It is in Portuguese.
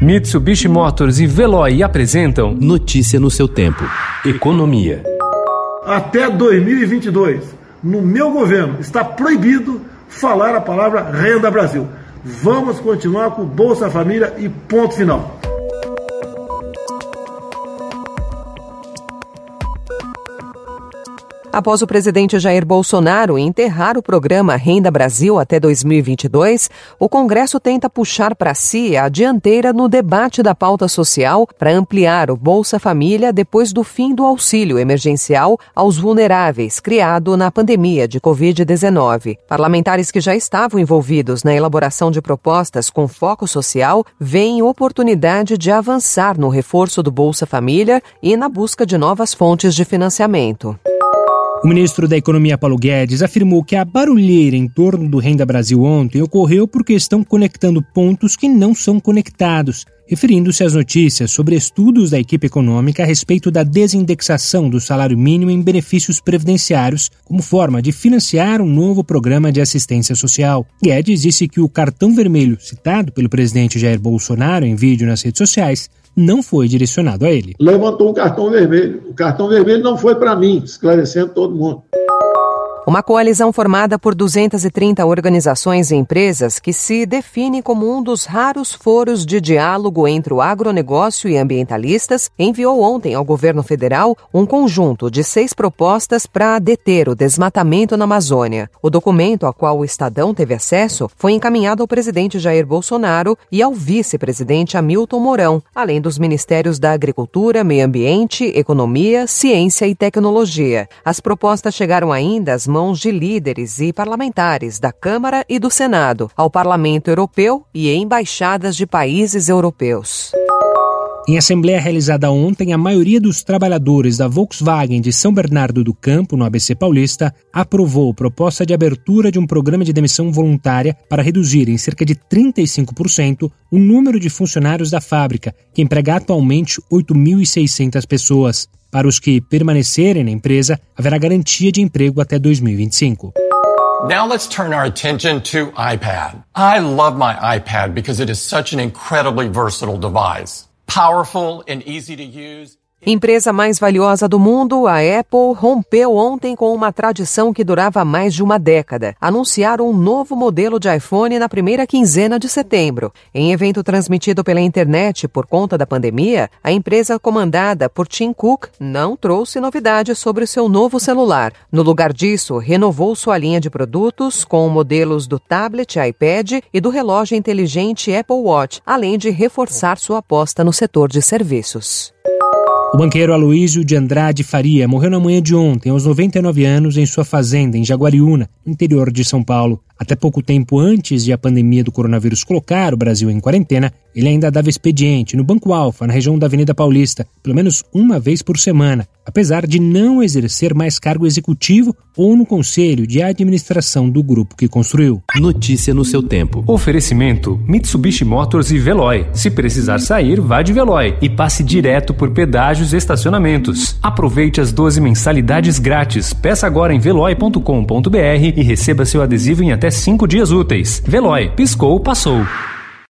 Mitsubishi Motors e Veloy apresentam Notícia no seu tempo. Economia. Até 2022, no meu governo, está proibido falar a palavra Renda Brasil. Vamos continuar com Bolsa Família e ponto final. Após o presidente Jair Bolsonaro enterrar o programa Renda Brasil até 2022, o Congresso tenta puxar para si a dianteira no debate da pauta social para ampliar o Bolsa Família depois do fim do auxílio emergencial aos vulneráveis, criado na pandemia de Covid-19. Parlamentares que já estavam envolvidos na elaboração de propostas com foco social veem oportunidade de avançar no reforço do Bolsa Família e na busca de novas fontes de financiamento. O ministro da Economia Paulo Guedes afirmou que a barulheira em torno do Renda Brasil ontem ocorreu porque estão conectando pontos que não são conectados, referindo-se às notícias sobre estudos da equipe econômica a respeito da desindexação do salário mínimo em benefícios previdenciários como forma de financiar um novo programa de assistência social. Guedes disse que o cartão vermelho citado pelo presidente Jair Bolsonaro em vídeo nas redes sociais não foi direcionado a ele. Levantou um cartão vermelho. O cartão vermelho não foi para mim, esclarecendo todo mundo. Uma coalizão formada por 230 organizações e empresas que se define como um dos raros foros de diálogo entre o agronegócio e ambientalistas enviou ontem ao governo federal um conjunto de seis propostas para deter o desmatamento na Amazônia. O documento, a qual o Estadão teve acesso, foi encaminhado ao presidente Jair Bolsonaro e ao vice-presidente Hamilton Mourão, além dos ministérios da Agricultura, Meio Ambiente, Economia, Ciência e Tecnologia. As propostas chegaram ainda às mãos de líderes e parlamentares da Câmara e do Senado, ao Parlamento Europeu e embaixadas de países europeus. Em assembleia realizada ontem, a maioria dos trabalhadores da Volkswagen de São Bernardo do Campo, no ABC Paulista, aprovou proposta de abertura de um programa de demissão voluntária para reduzir em cerca de 35% o número de funcionários da fábrica, que emprega atualmente 8.600 pessoas. Para os que permanecerem na empresa, haverá garantia de emprego até 2025. Now let's turn our attention to iPad. I love my iPad because it is such an incredibly versatile device. Powerful and easy to use. Empresa mais valiosa do mundo, a Apple rompeu ontem com uma tradição que durava mais de uma década. Anunciaram um novo modelo de iPhone na primeira quinzena de setembro. Em evento transmitido pela internet por conta da pandemia, a empresa comandada por Tim Cook não trouxe novidades sobre seu novo celular. No lugar disso, renovou sua linha de produtos com modelos do tablet, iPad e do relógio inteligente Apple Watch, além de reforçar sua aposta no setor de serviços. O banqueiro Aloísio de Andrade Faria morreu na manhã de ontem, aos 99 anos, em sua fazenda, em Jaguariúna, interior de São Paulo. Até pouco tempo antes de a pandemia do coronavírus colocar o Brasil em quarentena, ele ainda dava expediente no Banco Alfa, na região da Avenida Paulista, pelo menos uma vez por semana, apesar de não exercer mais cargo executivo ou no conselho de administração do grupo que construiu. Notícia no seu tempo. Oferecimento: Mitsubishi Motors e Veloy. Se precisar sair, vá de Veloy e passe direto por pedágios e estacionamentos. Aproveite as 12 mensalidades grátis. Peça agora em veloy.com.br e receba seu adesivo em até 5 dias úteis. Veloy, piscou, passou.